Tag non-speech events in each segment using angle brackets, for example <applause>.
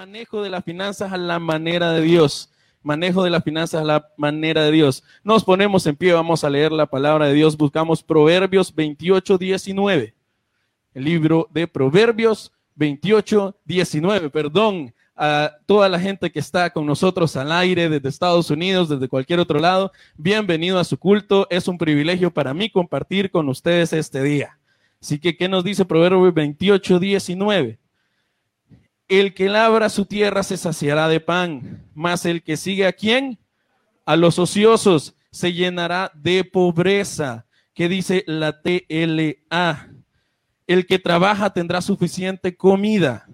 manejo de las finanzas a la manera de Dios. Manejo de las finanzas a la manera de Dios. Nos ponemos en pie, vamos a leer la palabra de Dios. Buscamos Proverbios 28, 19. El libro de Proverbios 28, 19. Perdón a toda la gente que está con nosotros al aire desde Estados Unidos, desde cualquier otro lado. Bienvenido a su culto. Es un privilegio para mí compartir con ustedes este día. Así que, ¿qué nos dice Proverbios 28, 19? El que labra su tierra se saciará de pan, mas el que sigue a quién? A los ociosos se llenará de pobreza. ¿Qué dice la TLA? El que trabaja tendrá suficiente comida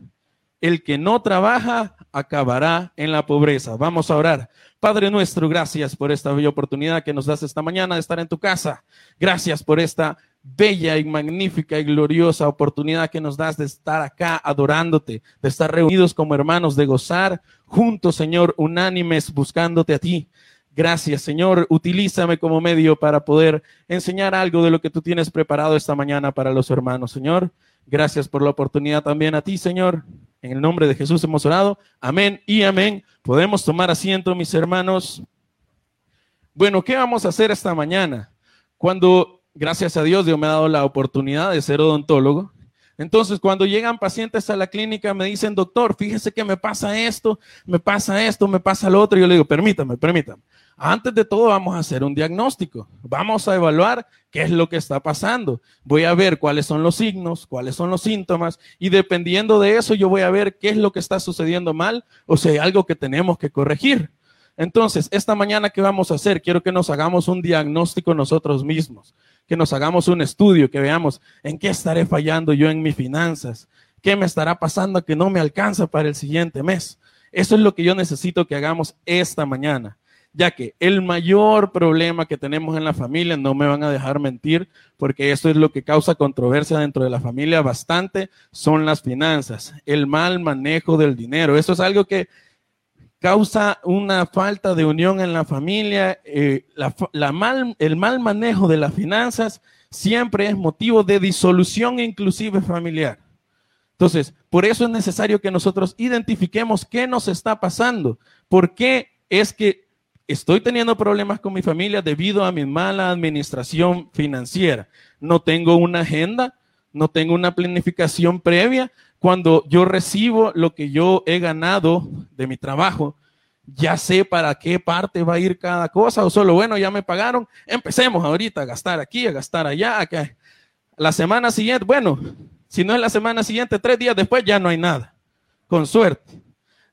el que no trabaja acabará en la pobreza. Vamos a orar. Padre nuestro, gracias por esta bella oportunidad que nos das esta mañana de estar en tu casa. Gracias por esta bella y magnífica y gloriosa oportunidad que nos das de estar acá adorándote, de estar reunidos como hermanos, de gozar juntos, Señor, unánimes buscándote a ti. Gracias, Señor. Utilízame como medio para poder enseñar algo de lo que tú tienes preparado esta mañana para los hermanos, Señor. Gracias por la oportunidad también a ti, Señor. En el nombre de Jesús hemos orado. Amén y amén. Podemos tomar asiento, mis hermanos. Bueno, ¿qué vamos a hacer esta mañana? Cuando, gracias a Dios, Dios me ha dado la oportunidad de ser odontólogo. Entonces, cuando llegan pacientes a la clínica, me dicen, doctor, fíjese que me pasa esto, me pasa esto, me pasa lo otro. Yo le digo, permítame, permítame. Antes de todo vamos a hacer un diagnóstico. Vamos a evaluar qué es lo que está pasando. Voy a ver cuáles son los signos, cuáles son los síntomas y dependiendo de eso yo voy a ver qué es lo que está sucediendo mal o si hay algo que tenemos que corregir. Entonces, esta mañana, ¿qué vamos a hacer? Quiero que nos hagamos un diagnóstico nosotros mismos, que nos hagamos un estudio, que veamos en qué estaré fallando yo en mis finanzas, qué me estará pasando que no me alcanza para el siguiente mes. Eso es lo que yo necesito que hagamos esta mañana ya que el mayor problema que tenemos en la familia, no me van a dejar mentir, porque eso es lo que causa controversia dentro de la familia bastante, son las finanzas, el mal manejo del dinero. Eso es algo que causa una falta de unión en la familia. Eh, el mal manejo de las finanzas siempre es motivo de disolución inclusive familiar. Entonces, por eso es necesario que nosotros identifiquemos qué nos está pasando, por qué es que estoy teniendo problemas con mi familia debido a mi mala administración financiera. No tengo una agenda, no tengo una planificación previa. Cuando yo recibo lo que yo he ganado de mi trabajo, ya sé para qué parte va a ir cada cosa o solo, bueno, ya me pagaron, empecemos ahorita a gastar aquí, a gastar allá, acá. La semana siguiente, bueno, si no es la semana siguiente, tres días después ya no hay nada, con suerte.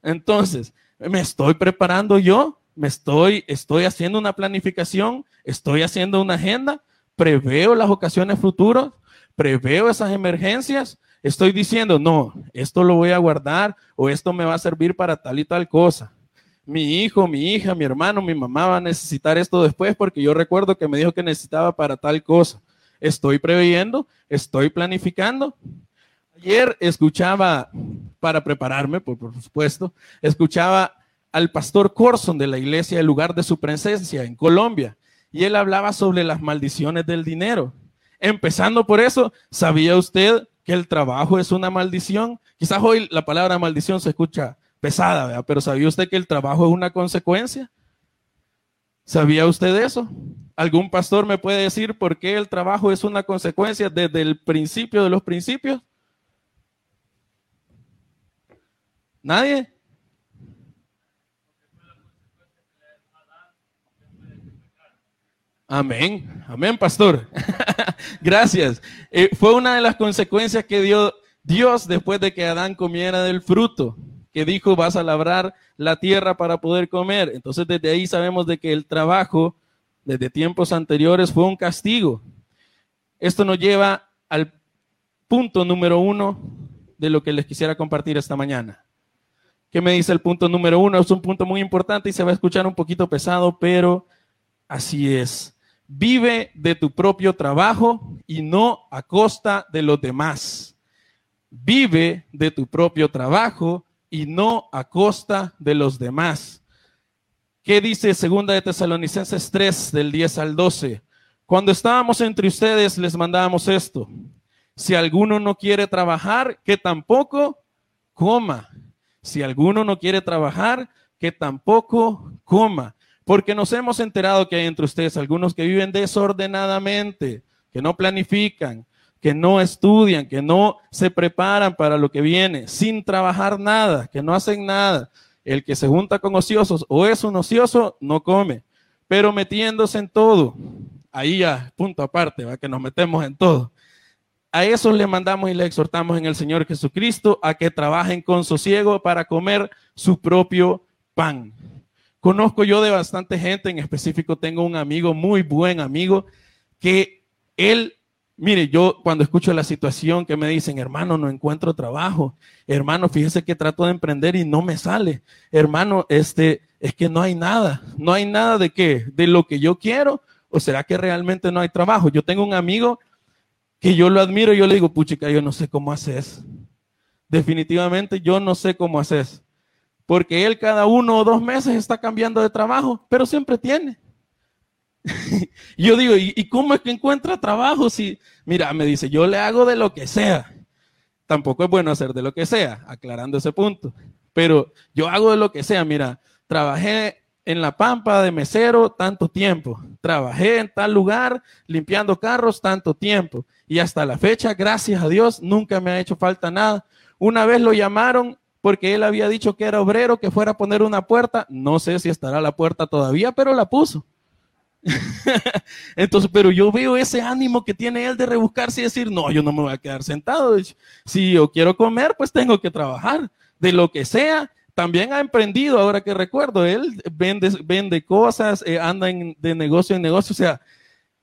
Entonces, me estoy preparando yo me estoy, estoy haciendo una planificación, estoy haciendo una agenda, preveo las ocasiones futuras, preveo esas emergencias, estoy diciendo, no, esto lo voy a guardar o esto me va a servir para tal y tal cosa. Mi hijo, mi hija, mi hermano, mi mamá va a necesitar esto después porque yo recuerdo que me dijo que necesitaba para tal cosa. Estoy preveyendo, estoy planificando. Ayer escuchaba, para prepararme, por, por supuesto, escuchaba al pastor Corson de la iglesia, el lugar de su presencia en Colombia, y él hablaba sobre las maldiciones del dinero. Empezando por eso, ¿sabía usted que el trabajo es una maldición? Quizás hoy la palabra maldición se escucha pesada, pero ¿sabía usted que el trabajo es una consecuencia? ¿Sabía usted eso? ¿Algún pastor me puede decir por qué el trabajo es una consecuencia desde el principio de los principios? ¿Nadie? Amén, amén, pastor. <laughs> Gracias. Eh, fue una de las consecuencias que dio Dios después de que Adán comiera del fruto, que dijo, vas a labrar la tierra para poder comer. Entonces desde ahí sabemos de que el trabajo desde tiempos anteriores fue un castigo. Esto nos lleva al punto número uno de lo que les quisiera compartir esta mañana. ¿Qué me dice el punto número uno? Es un punto muy importante y se va a escuchar un poquito pesado, pero así es. Vive de tu propio trabajo y no a costa de los demás. Vive de tu propio trabajo y no a costa de los demás. ¿Qué dice segunda de Tesalonicenses 3 del 10 al 12? Cuando estábamos entre ustedes les mandábamos esto. Si alguno no quiere trabajar, que tampoco coma. Si alguno no quiere trabajar, que tampoco coma. Porque nos hemos enterado que hay entre ustedes algunos que viven desordenadamente, que no planifican, que no estudian, que no se preparan para lo que viene, sin trabajar nada, que no hacen nada. El que se junta con ociosos o es un ocioso, no come, pero metiéndose en todo. Ahí ya, punto aparte, ¿va? que nos metemos en todo. A esos le mandamos y le exhortamos en el Señor Jesucristo a que trabajen con sosiego para comer su propio pan. Conozco yo de bastante gente, en específico tengo un amigo, muy buen amigo, que él Mire, yo cuando escucho la situación que me dicen, hermano, no encuentro trabajo, hermano, fíjese que trato de emprender y no me sale, hermano, este, es que no hay nada, no hay nada de qué, de lo que yo quiero, o será que realmente no hay trabajo. Yo tengo un amigo que yo lo admiro y yo le digo, puchica, yo no sé cómo haces. Definitivamente yo no sé cómo haces. Porque él cada uno o dos meses está cambiando de trabajo, pero siempre tiene. <laughs> yo digo, ¿y, cómo es que encuentra trabajo? Si, mira, me dice, yo le hago de lo que sea. Tampoco es bueno hacer de lo que sea, aclarando ese punto. Pero yo hago de lo que sea. Mira, trabajé en La Pampa de mesero tanto tiempo. Trabajé en tal lugar limpiando carros tanto tiempo. Y hasta la fecha, gracias a Dios, nunca me ha hecho falta nada. Una vez lo llamaron porque él había dicho que era obrero, que fuera a poner una puerta. No sé si estará la puerta todavía, pero la puso. <laughs> Entonces, pero yo veo ese ánimo que tiene él de rebuscarse y decir, no, yo no me voy a quedar sentado. Si yo quiero comer, pues tengo que trabajar. De lo que sea, también ha emprendido, ahora que recuerdo, él vende, vende cosas, eh, anda de negocio en negocio. O sea,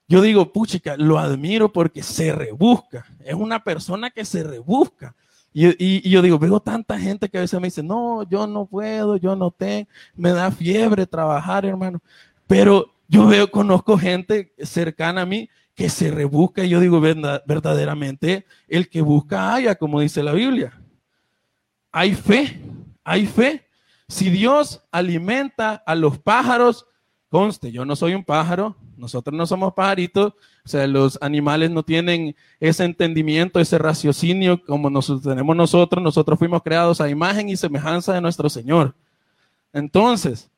yo digo, puchica, lo admiro porque se rebusca. Es una persona que se rebusca. Y, yo digo, veo tanta gente que a veces me dice, no, yo no puedo, yo no tengo, me da fiebre trabajar, hermano. Pero yo veo, conozco gente cercana a mí que se rebusca y yo digo verdaderamente, el que busca haya, como dice la Biblia. Hay fe, hay fe. Si Dios alimenta a los pájaros, conste, yo no soy un pájaro, nosotros no somos pajaritos, o sea, los animales no tienen ese entendimiento, ese raciocinio como nosotros tenemos nosotros, nosotros fuimos creados a imagen y semejanza de nuestro Señor. Entonces,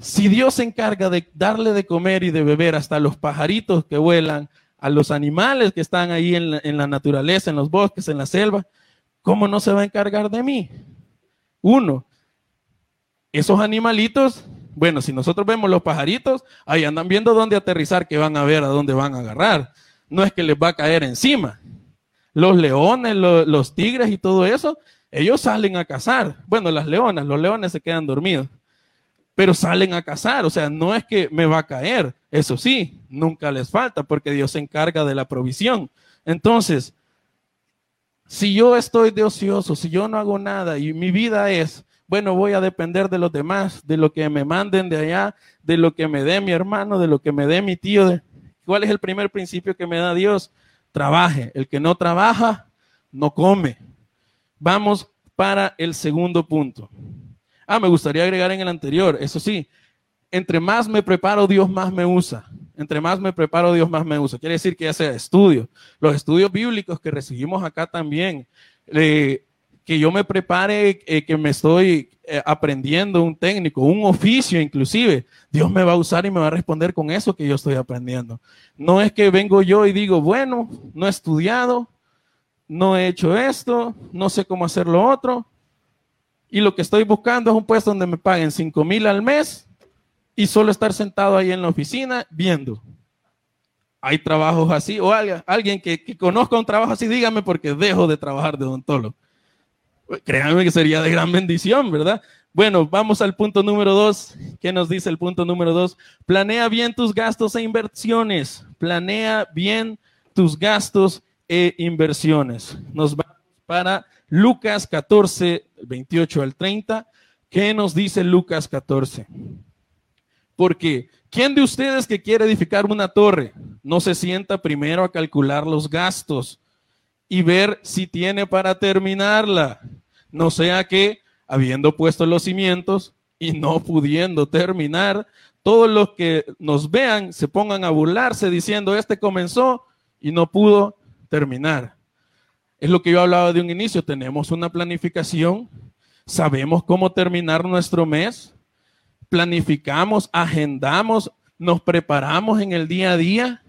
si Dios se encarga de darle de comer y de beber hasta los pajaritos que vuelan, a los animales que están ahí en la, naturaleza, en los bosques, en la selva, ¿cómo no se va a encargar de mí? Uno, esos animalitos, bueno, si nosotros vemos los pajaritos, ahí andan viendo dónde aterrizar, que van a ver a dónde van a agarrar. No es que les va a caer encima. Los leones, los tigres y todo eso, ellos salen a cazar. Bueno, las leonas, los leones se quedan dormidos pero salen a cazar. O sea, no es que me va a caer. Eso sí, nunca les falta porque Dios se encarga de la provisión. Entonces, si yo estoy de ocioso, si yo no hago nada y mi vida es, bueno, voy a depender de los demás, de lo que me manden de allá, de lo que me dé mi hermano, de lo que me dé mi tío. ¿Cuál es el primer principio que me da Dios? Trabaje. El que no trabaja, no come. Vamos para el segundo punto. Ah, me gustaría agregar en el anterior, eso sí, entre más me preparo, Dios más me usa. Entre más me preparo, Dios más me usa. Quiere decir que ya sea estudio. Los estudios bíblicos que recibimos acá también, eh, que yo me prepare, eh, que me estoy eh, aprendiendo un técnico, un oficio inclusive, Dios me va a usar y me va a responder con eso que yo estoy aprendiendo. No es que vengo yo y digo, bueno, no he estudiado, no he hecho esto, no sé cómo hacer lo otro, y lo que estoy buscando es un puesto donde me paguen 5 mil al mes y solo estar sentado ahí en la oficina viendo. Hay trabajos así, o alguien, alguien que, conozca un trabajo así, dígame porque dejo de trabajar de odontólogo. Créanme que sería de gran bendición, ¿verdad? Bueno, vamos al punto número dos. ¿Qué nos dice el punto número dos? Planea bien tus gastos e inversiones. Planea bien tus gastos e inversiones. Nos vamos para Lucas 14, 28 al 30. ¿Qué nos dice Lucas 14? Porque, ¿quién de ustedes que quiere edificar una torre no se sienta primero a calcular los gastos y ver si tiene para terminarla? No sea que, habiendo puesto los cimientos y no pudiendo terminar, todos los que nos vean se pongan a burlarse diciendo, este comenzó y no pudo terminar. Es lo que yo hablaba de un inicio, tenemos una planificación, ¿Sabemos cómo terminar nuestro mes? ¿Planificamos, agendamos, nos preparamos en el día a día?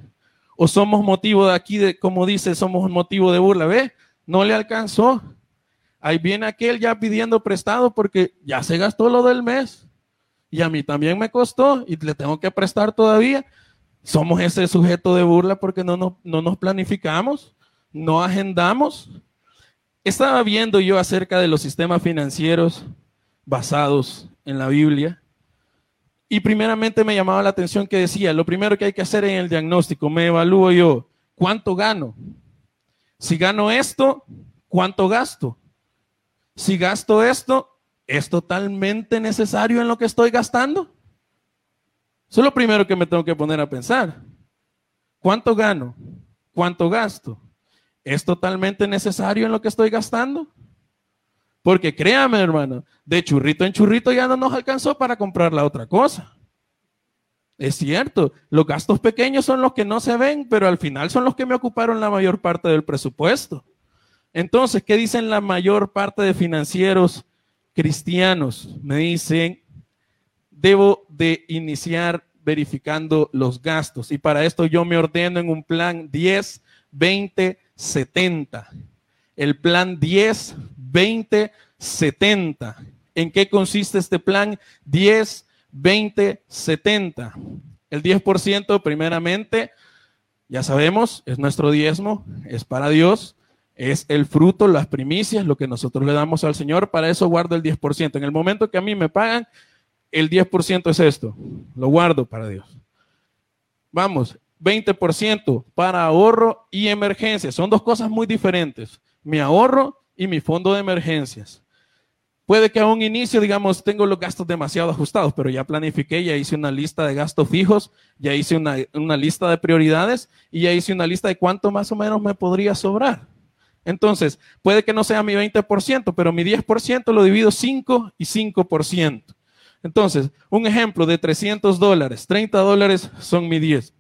¿O somos motivo de aquí, de, como dice, somos motivo de burla? ¿Ve? No le alcanzó. Ahí viene aquel ya pidiendo prestado porque ya se gastó lo del mes. Y a mí también me costó y le tengo que prestar todavía. Somos ese sujeto de burla porque no nos, no nos planificamos, no agendamos. Estaba viendo yo acerca de los sistemas financieros basados en la Biblia. Y primeramente me llamaba la atención que decía, lo primero que hay que hacer en el diagnóstico, me evalúo yo, ¿cuánto gano? Si gano esto, ¿cuánto gasto? Si gasto esto, ¿es totalmente necesario en lo que estoy gastando? Eso es lo primero que me tengo que poner a pensar. ¿Cuánto gano? ¿Cuánto gasto? ¿Es totalmente necesario en lo que estoy gastando? Porque créame, hermano, de churrito en churrito ya no nos alcanzó para comprar la otra cosa. Es cierto, los gastos pequeños son los que no se ven, pero al final son los que me ocuparon la mayor parte del presupuesto. Entonces, ¿qué dicen la mayor parte de financieros cristianos? Me dicen, debo de iniciar verificando los gastos y para esto yo me ordeno en un plan 10, 20, 70. El plan 10, 20, 70. ¿En qué consiste este plan 10, 20, 70? El 10% primeramente, ya sabemos, es nuestro diezmo, es para Dios, es el fruto, las primicias, lo que nosotros le damos al Señor, para eso guardo el 10%. En el momento que a mí me pagan, el 10% es esto, lo guardo para Dios. Vamos, 20% para ahorro y emergencias. Son dos cosas muy diferentes. Mi ahorro y mi fondo de emergencias. Puede que a un inicio, digamos, tengo los gastos demasiado ajustados, pero ya planifiqué, ya hice una lista de gastos fijos, ya hice una, una lista de prioridades y ya hice una lista de cuánto más o menos me podría sobrar. Entonces, puede que no sea mi 20%, pero mi 10% lo divido 5 y 5%. Entonces, un ejemplo de 300 dólares, 30 dólares son mi 10.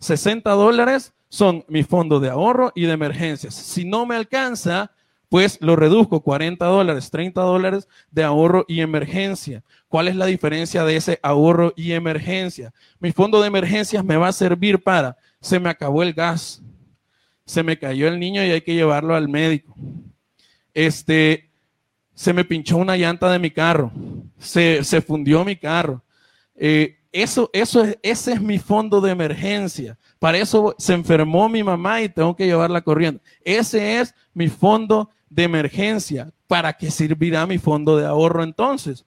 60 dólares son mi fondo de ahorro y de emergencias. Si no me alcanza, pues lo reduzco 40 dólares, 30 dólares de ahorro y emergencia. ¿Cuál es la diferencia de ese ahorro y emergencia? Mi fondo de emergencias me va a servir para, se me acabó el gas, se me cayó el niño y hay que llevarlo al médico. Este, se me pinchó una llanta de mi carro, se, se fundió mi carro. Eh, eso, eso es, ese es mi fondo de emergencia. Para eso se enfermó mi mamá y tengo que llevarla corriendo. Ese es mi fondo de emergencia. ¿Para qué servirá mi fondo de ahorro entonces?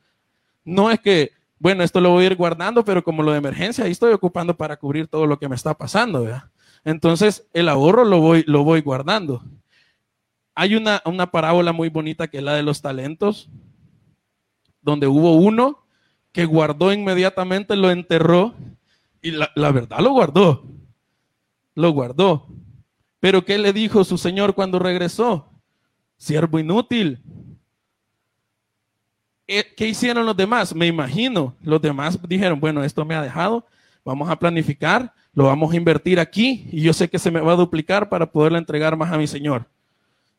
No es que, bueno, esto lo voy a ir guardando, pero como lo de emergencia, ahí estoy ocupando para cubrir todo lo que me está pasando. Entonces, el ahorro lo voy, lo voy guardando. Hay una, una parábola muy bonita que es la de los talentos, donde hubo uno que guardó inmediatamente, lo enterró y la, verdad lo guardó. Lo guardó. Pero ¿qué le dijo su señor cuando regresó? Siervo inútil. Eh, ¿Qué hicieron los demás? Me imagino, los demás dijeron, bueno, esto me ha dejado, vamos a planificar, lo vamos a invertir aquí y yo sé que se me va a duplicar para poderle entregar más a mi Señor.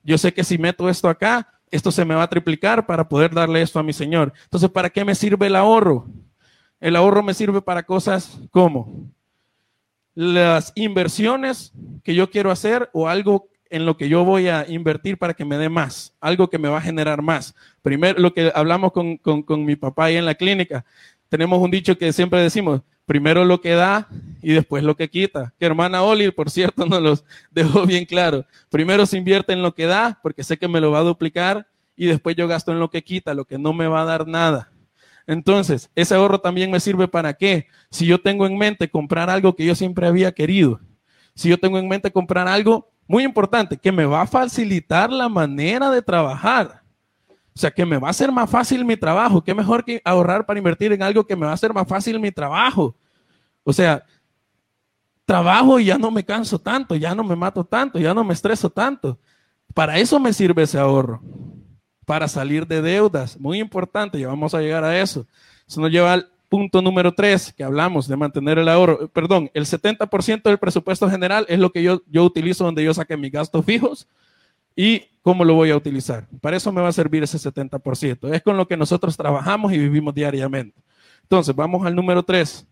Yo sé que si meto esto acá, esto se me va a triplicar para poder darle esto a mi Señor. Entonces, ¿para qué me sirve el ahorro? El ahorro me sirve para cosas como las inversiones que yo quiero hacer o algo en lo que yo voy a invertir para que me dé más, algo que me va a generar más. Primero, lo que hablamos con, con mi papá ahí en la clínica, tenemos un dicho que siempre decimos, primero lo que da y después lo que quita. Que hermana Oli, por cierto, <laughs> nos los dejó bien claro. Primero se invierte en lo que da, porque sé que me lo va a duplicar, y después yo gasto en lo que quita, lo que no me va a dar nada. Entonces, ese ahorro también me sirve para qué? Si yo tengo en mente comprar algo que yo siempre había querido, si yo tengo en mente comprar algo muy importante que me va a facilitar la manera de trabajar, o sea, que me va a hacer más fácil mi trabajo. Qué mejor que ahorrar para invertir en algo que me va a hacer más fácil mi trabajo. O sea, trabajo y ya no me canso tanto, ya no me mato tanto, ya no me estreso tanto. Para eso me sirve ese ahorro. Para salir de deudas. Muy importante, ya vamos a llegar a eso. Eso nos lleva al punto número tres que hablamos de mantener el ahorro. Perdón, el 70% del presupuesto general es lo que yo, yo utilizo donde yo saque mis gastos fijos y ¿cómo lo voy a utilizar? Para eso me va a servir ese 70%. Es con lo que nosotros trabajamos y vivimos diariamente. Entonces, vamos al número 3.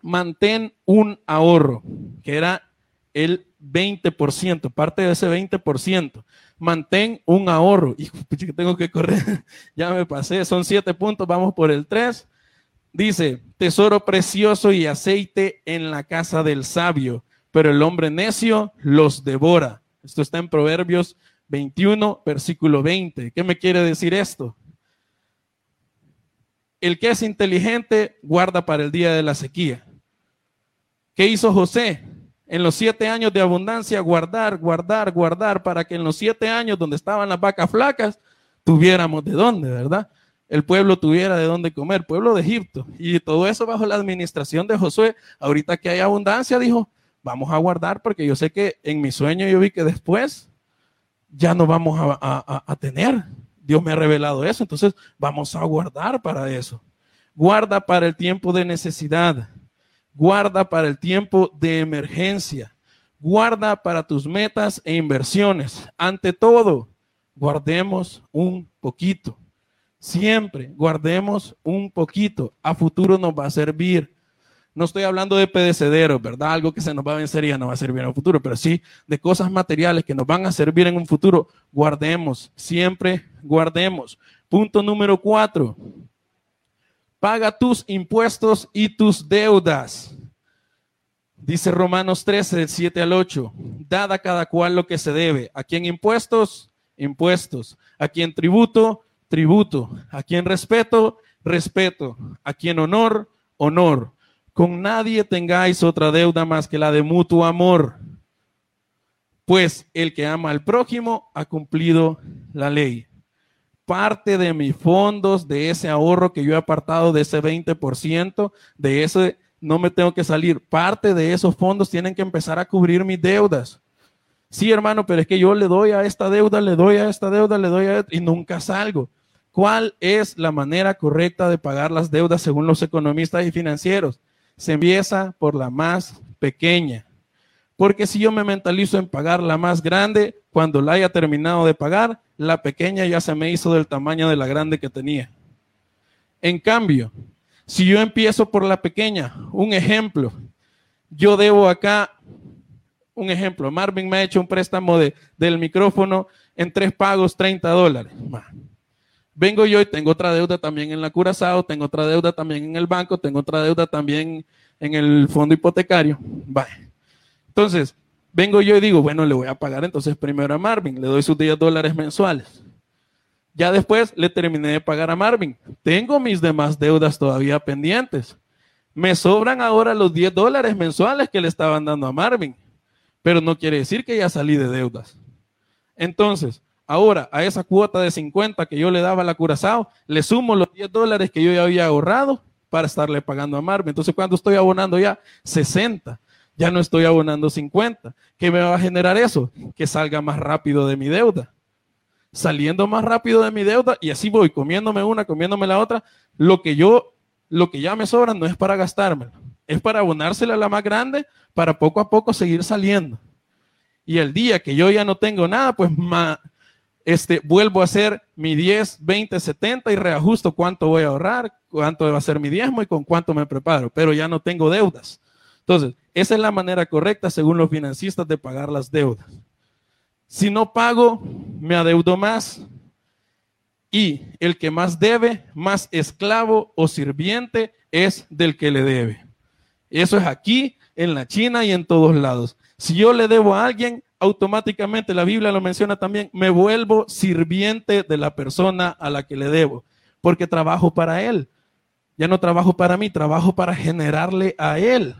Mantén un ahorro, que era el 20%, parte de ese 20%. Mantén un ahorro. <laughs> Que tengo que correr. <laughs> ya me pasé, son 7 puntos, vamos por el 3. Dice, tesoro precioso y aceite en la casa del sabio, pero el hombre necio los devora. Esto está en Proverbios 21, versículo 20. ¿Qué me quiere decir esto? El que es inteligente guarda para el día de la sequía. ¿Qué hizo José? En los siete años de abundancia, guardar, guardar, guardar, para que en los siete años donde estaban las vacas flacas, tuviéramos de dónde, ¿verdad? El pueblo tuviera de dónde comer, pueblo de Egipto. Y todo eso bajo la administración de Josué. Ahorita que hay abundancia, dijo, vamos a guardar, porque yo sé que en mi sueño yo vi que después ya no vamos a, tener. Dios me ha revelado eso, entonces vamos a guardar para eso. Guarda para el tiempo de necesidad. Guarda para el tiempo de emergencia. Guarda para tus metas e inversiones. Ante todo, guardemos un poquito. Siempre guardemos un poquito. A futuro nos va a servir. No estoy hablando de pedecederos, ¿verdad? Algo que se nos va a vencer y ya no va a servir en el futuro, pero sí de cosas materiales que nos van a servir en un futuro. Guardemos, siempre guardemos. Punto número cuatro. Paga tus impuestos y tus deudas. Dice Romanos 13, del 7 al 8. Dad a cada cual lo que se debe. ¿A quién impuestos? Impuestos. ¿A quién tributo? Tributo. ¿A quién respeto? Respeto. ¿A quién honor? Honor con nadie tengáis otra deuda más que la de mutuo amor, pues el que ama al prójimo ha cumplido la ley. Parte de mis fondos, de ese ahorro que yo he apartado, de ese 20%, de ese no me tengo que salir, parte de esos fondos tienen que empezar a cubrir mis deudas. Sí, hermano, pero es que yo le doy a esta deuda, le doy a esta deuda, le doy a esta, y nunca salgo. ¿Cuál es la manera correcta de pagar las deudas según los economistas y financieros? Se empieza por la más pequeña. Porque si yo me mentalizo en pagar la más grande, cuando la haya terminado de pagar, la pequeña ya se me hizo del tamaño de la grande que tenía. En cambio, si yo empiezo por la pequeña, un ejemplo, yo debo acá, un ejemplo, Marvin me ha hecho un préstamo de, del micrófono en tres pagos, 30 dólares. Vengo yo y tengo otra deuda también en la Curazao, tengo otra deuda también en el banco, tengo otra deuda también en el fondo hipotecario. Vale. Entonces, vengo yo y digo, bueno, le voy a pagar entonces primero a Marvin, le doy sus 10 dólares mensuales. Ya después le terminé de pagar a Marvin. Tengo mis demás deudas todavía pendientes. Me sobran ahora los 10 dólares mensuales que le estaban dando a Marvin, pero no quiere decir que ya salí de deudas. Entonces, Ahora, a esa cuota de 50 que yo le daba a la Curazao, le sumo los 10 dólares que yo ya había ahorrado para estarle pagando a Marvin. Entonces, cuando estoy abonando ya 60, ya no estoy abonando 50. ¿Qué me va a generar eso? Que salga más rápido de mi deuda. Saliendo más rápido de mi deuda y así voy comiéndome una, comiéndome la otra. Lo que yo, lo que ya me sobra no es para gastármelo, es para abonársela a la más grande para poco a poco seguir saliendo. Y el día que yo ya no tengo nada, pues más este, vuelvo a hacer mi 10, 20, 70 y reajusto cuánto voy a ahorrar, cuánto va a ser mi diezmo y con cuánto me preparo, pero ya no tengo deudas. Entonces, esa es la manera correcta, según los financistas, de pagar las deudas. Si no pago, me adeudo más. Y el que más debe, más esclavo o sirviente es del que le debe. Eso es aquí, en la China y en todos lados. Si yo le debo a alguien, automáticamente, la Biblia lo menciona también, me vuelvo sirviente de la persona a la que le debo, porque trabajo para él. Ya no trabajo para mí, trabajo para generarle a él.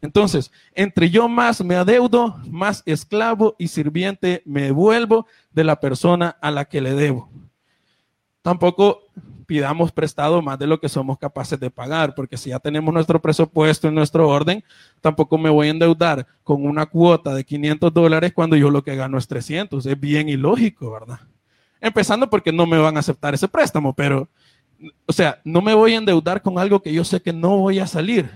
Entonces, entre yo más me adeudo, más esclavo y sirviente me vuelvo de la persona a la que le debo. Tampoco pidamos prestado más de lo que somos capaces de pagar, porque si ya tenemos nuestro presupuesto en nuestro orden, tampoco me voy a endeudar con una cuota de 500 dólares cuando yo lo que gano es 300. Es bien ilógico, ¿verdad? Empezando porque no me van a aceptar ese préstamo, pero, o sea, no me voy a endeudar con algo que yo sé que no voy a salir.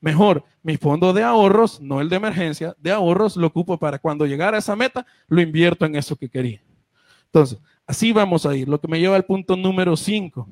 Mejor, mi fondo de ahorros, no el de emergencia, de ahorros lo ocupo para cuando llegara a esa meta, lo invierto en eso que quería. Entonces, así vamos a ir, lo que me lleva al punto número 5.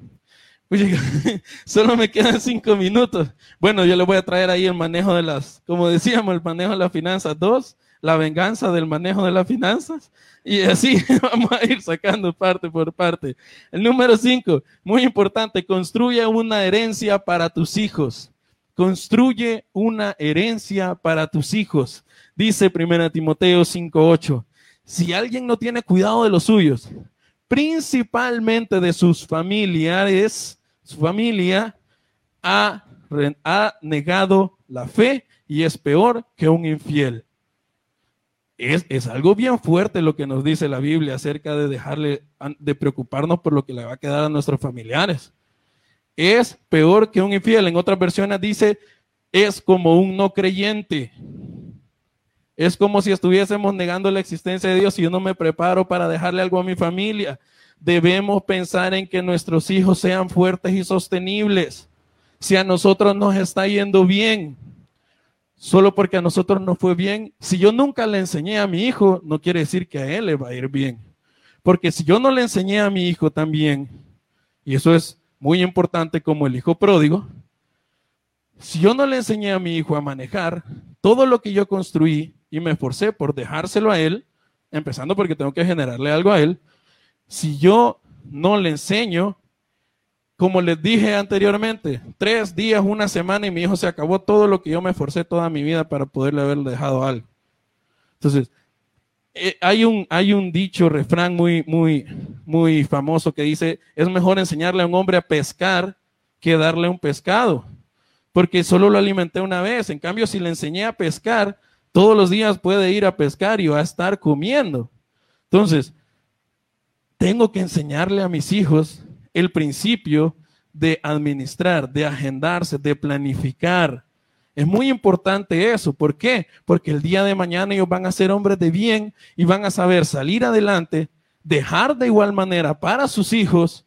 <laughs> solo me quedan cinco minutos. Bueno, yo le voy a traer ahí el manejo de las, como decíamos, el manejo de las finanzas 2, la venganza del manejo de las finanzas. Y así <laughs> vamos a ir sacando parte por parte. El número 5, muy importante, construye una herencia para tus hijos. Construye una herencia para tus hijos. Dice 1 Timoteo 5:8. Si alguien no tiene cuidado de los suyos, principalmente de sus familiares, su familia ha, ha negado la fe y es peor que un infiel. Es, es, algo bien fuerte lo que nos dice la Biblia acerca de dejarle, de preocuparnos por lo que le va a quedar a nuestros familiares. Es peor que un infiel. En otras versiones dice, es como un no creyente. Es como si estuviésemos negando la existencia de Dios y yo no me preparo para dejarle algo a mi familia debemos pensar en que nuestros hijos sean fuertes y sostenibles. Si a nosotros nos está yendo bien, solo porque a nosotros nos fue bien, si yo nunca le enseñé a mi hijo, no quiere decir que a él le va a ir bien. Porque si yo no le enseñé a mi hijo también, y eso es muy importante como el hijo pródigo, si yo no le enseñé a mi hijo a manejar todo lo que yo construí y me esforcé por dejárselo a él, empezando porque tengo que generarle algo a él, si yo no le enseño, como les dije anteriormente, tres días, una semana y mi hijo se acabó todo lo que yo me esforcé toda mi vida para poderle haber dejado algo. Entonces, eh, hay, un, hay un dicho, refrán muy, muy, muy famoso que dice, es mejor enseñarle a un hombre a pescar que darle un pescado, porque solo lo alimenté una vez. En cambio, si le enseñé a pescar, todos los días puede ir a pescar y a estar comiendo. Entonces, tengo que enseñarle a mis hijos el principio de administrar, de agendarse, de planificar. Es muy importante eso. ¿Por qué? Porque el día de mañana ellos van a ser hombres de bien y van a saber salir adelante, dejar de igual manera para sus hijos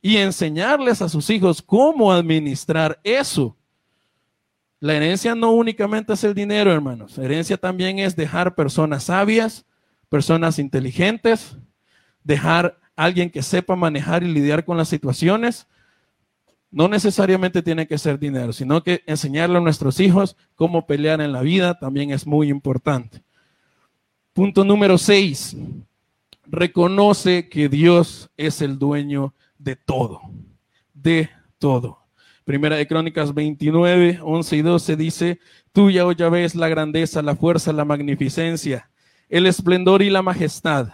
y enseñarles a sus hijos cómo administrar eso. La herencia no únicamente es el dinero, hermanos. Herencia también es dejar personas sabias, personas inteligentes, dejar alguien que sepa manejar y lidiar con las situaciones, no necesariamente tiene que ser dinero, sino que enseñarle a nuestros hijos cómo pelear en la vida también es muy importante. Punto número seis, reconoce que Dios es el dueño de todo, de todo. Primera de Crónicas 29, 11 y 12 dice, tuya, oh Yahvé, es la grandeza, la fuerza, la magnificencia, el esplendor y la majestad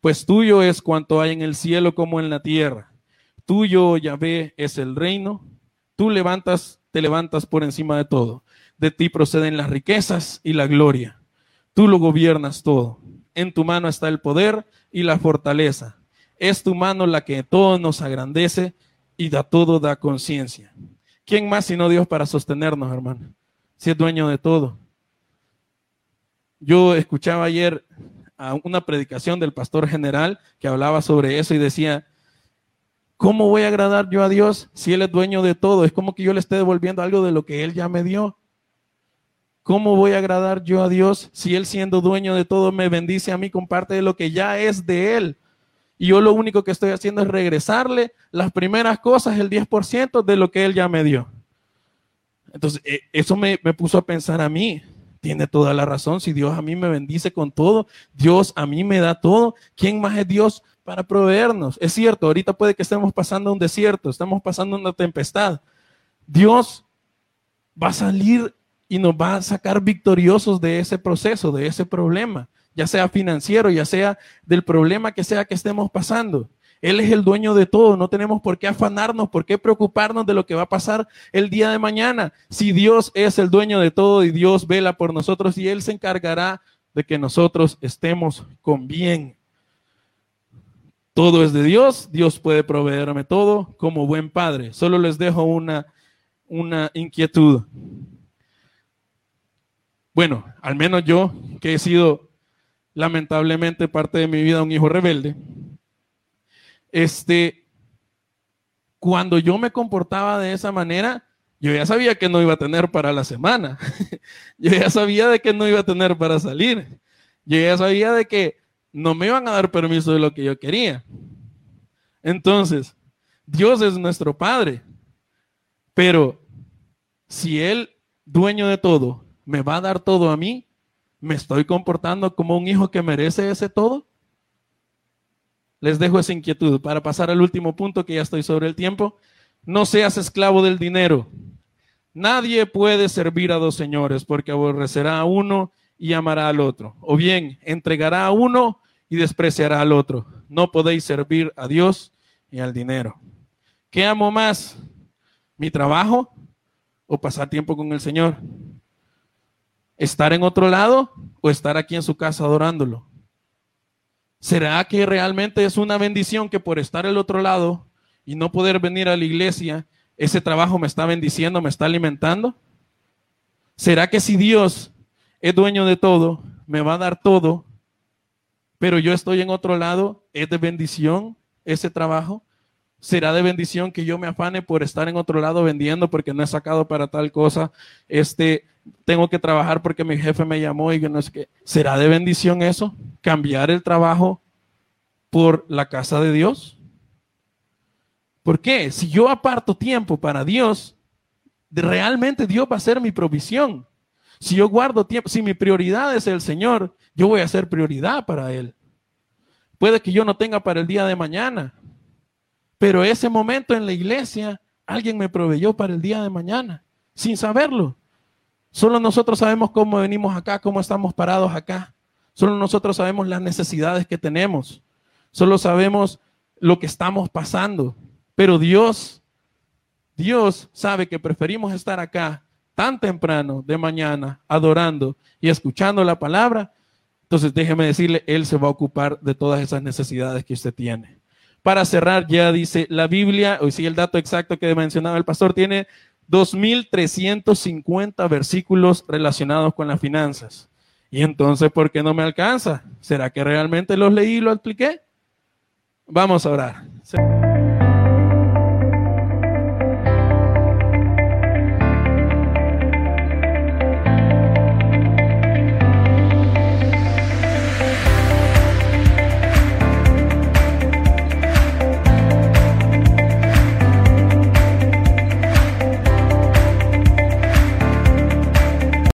pues tuyo es cuanto hay en el cielo como en la tierra. Tuyo, Yahvé, es el reino. Tú levantas, te levantas por encima de todo. De ti proceden las riquezas y la gloria. Tú lo gobiernas todo. En tu mano está el poder y la fortaleza. Es tu mano la que todo nos agrandece y da todo da conciencia. ¿Quién más sino Dios para sostenernos, hermano? Si es dueño de todo. Yo escuchaba ayer a una predicación del pastor general que hablaba sobre eso y decía, ¿cómo voy a agradar yo a Dios si Él es dueño de todo? Es como que yo le esté devolviendo algo de lo que Él ya me dio. ¿Cómo voy a agradar yo a Dios si Él siendo dueño de todo me bendice a mí con parte de lo que ya es de Él? Y yo lo único que estoy haciendo es regresarle las primeras cosas, el 10% de lo que Él ya me dio. Entonces, e, eso me, me puso a pensar a mí tiene toda la razón. Si Dios a mí me bendice con todo, Dios a mí me da todo, ¿quién más es Dios para proveernos? Es cierto, ahorita puede que estemos pasando un desierto, estamos pasando una tempestad. Dios va a salir y nos va a sacar victoriosos de ese proceso, de ese problema, ya sea financiero, ya sea del problema que sea que estemos pasando. Él es el dueño de todo, no tenemos por qué afanarnos, por qué preocuparnos de lo que va a pasar el día de mañana. Si Dios es el dueño de todo y Dios vela por nosotros y Él se encargará de que nosotros estemos con bien. Todo es de Dios, Dios puede proveerme todo como buen padre. Solo les dejo una, una inquietud. Bueno, al menos yo, que he sido lamentablemente parte de mi vida un hijo rebelde, este, cuando yo me comportaba de esa manera, yo ya sabía que no iba a tener para la semana. <laughs> yo ya sabía de que no iba a tener para salir. Yo ya sabía de que no me iban a dar permiso de lo que yo quería. Entonces, Dios es nuestro Padre, pero si Él, dueño de todo, me va a dar todo a mí, ¿me estoy comportando como un hijo que merece ese todo? Les dejo esa inquietud para pasar al último punto que ya estoy sobre el tiempo. No seas esclavo del dinero. Nadie puede servir a dos señores porque aborrecerá a uno y amará al otro. O bien entregará a uno y despreciará al otro. No podéis servir a Dios y al dinero. ¿Qué amo más? ¿Mi trabajo o pasar tiempo con el Señor? ¿Estar en otro lado o estar aquí en su casa adorándolo? ¿Será que realmente es una bendición que por estar al otro lado y no poder venir a la iglesia, ese trabajo me está bendiciendo, me está alimentando? ¿Será que si Dios es dueño de todo, me va a dar todo, pero yo estoy en otro lado, es de bendición ese trabajo? será de bendición que yo me afane por estar en otro lado vendiendo porque no he sacado para tal cosa. Este, tengo que trabajar porque mi jefe me llamó y que no es que. ¿Será de bendición eso? Cambiar el trabajo por la casa de Dios. ¿Por qué? Si yo aparto tiempo para Dios, realmente Dios va a ser mi provisión. Si yo guardo tiempo, si mi prioridad es el Señor, yo voy a ser prioridad para Él. Puede que yo no tenga para el día de mañana, pero ese momento en la iglesia, alguien me proveyó para el día de mañana, sin saberlo. Solo nosotros sabemos cómo venimos acá, cómo estamos parados acá. Solo nosotros sabemos las necesidades que tenemos. Solo sabemos lo que estamos pasando. Pero Dios, Dios sabe que preferimos estar acá tan temprano de mañana adorando y escuchando la palabra. Entonces déjeme decirle, Él se va a ocupar de todas esas necesidades que usted tiene. Para cerrar, ya dice la Biblia, hoy sí el dato exacto que mencionaba el pastor, tiene 2.350 versículos relacionados con las finanzas. Y entonces, ¿por qué no me alcanza? ¿Será que realmente los leí y lo expliqué? Vamos a orar.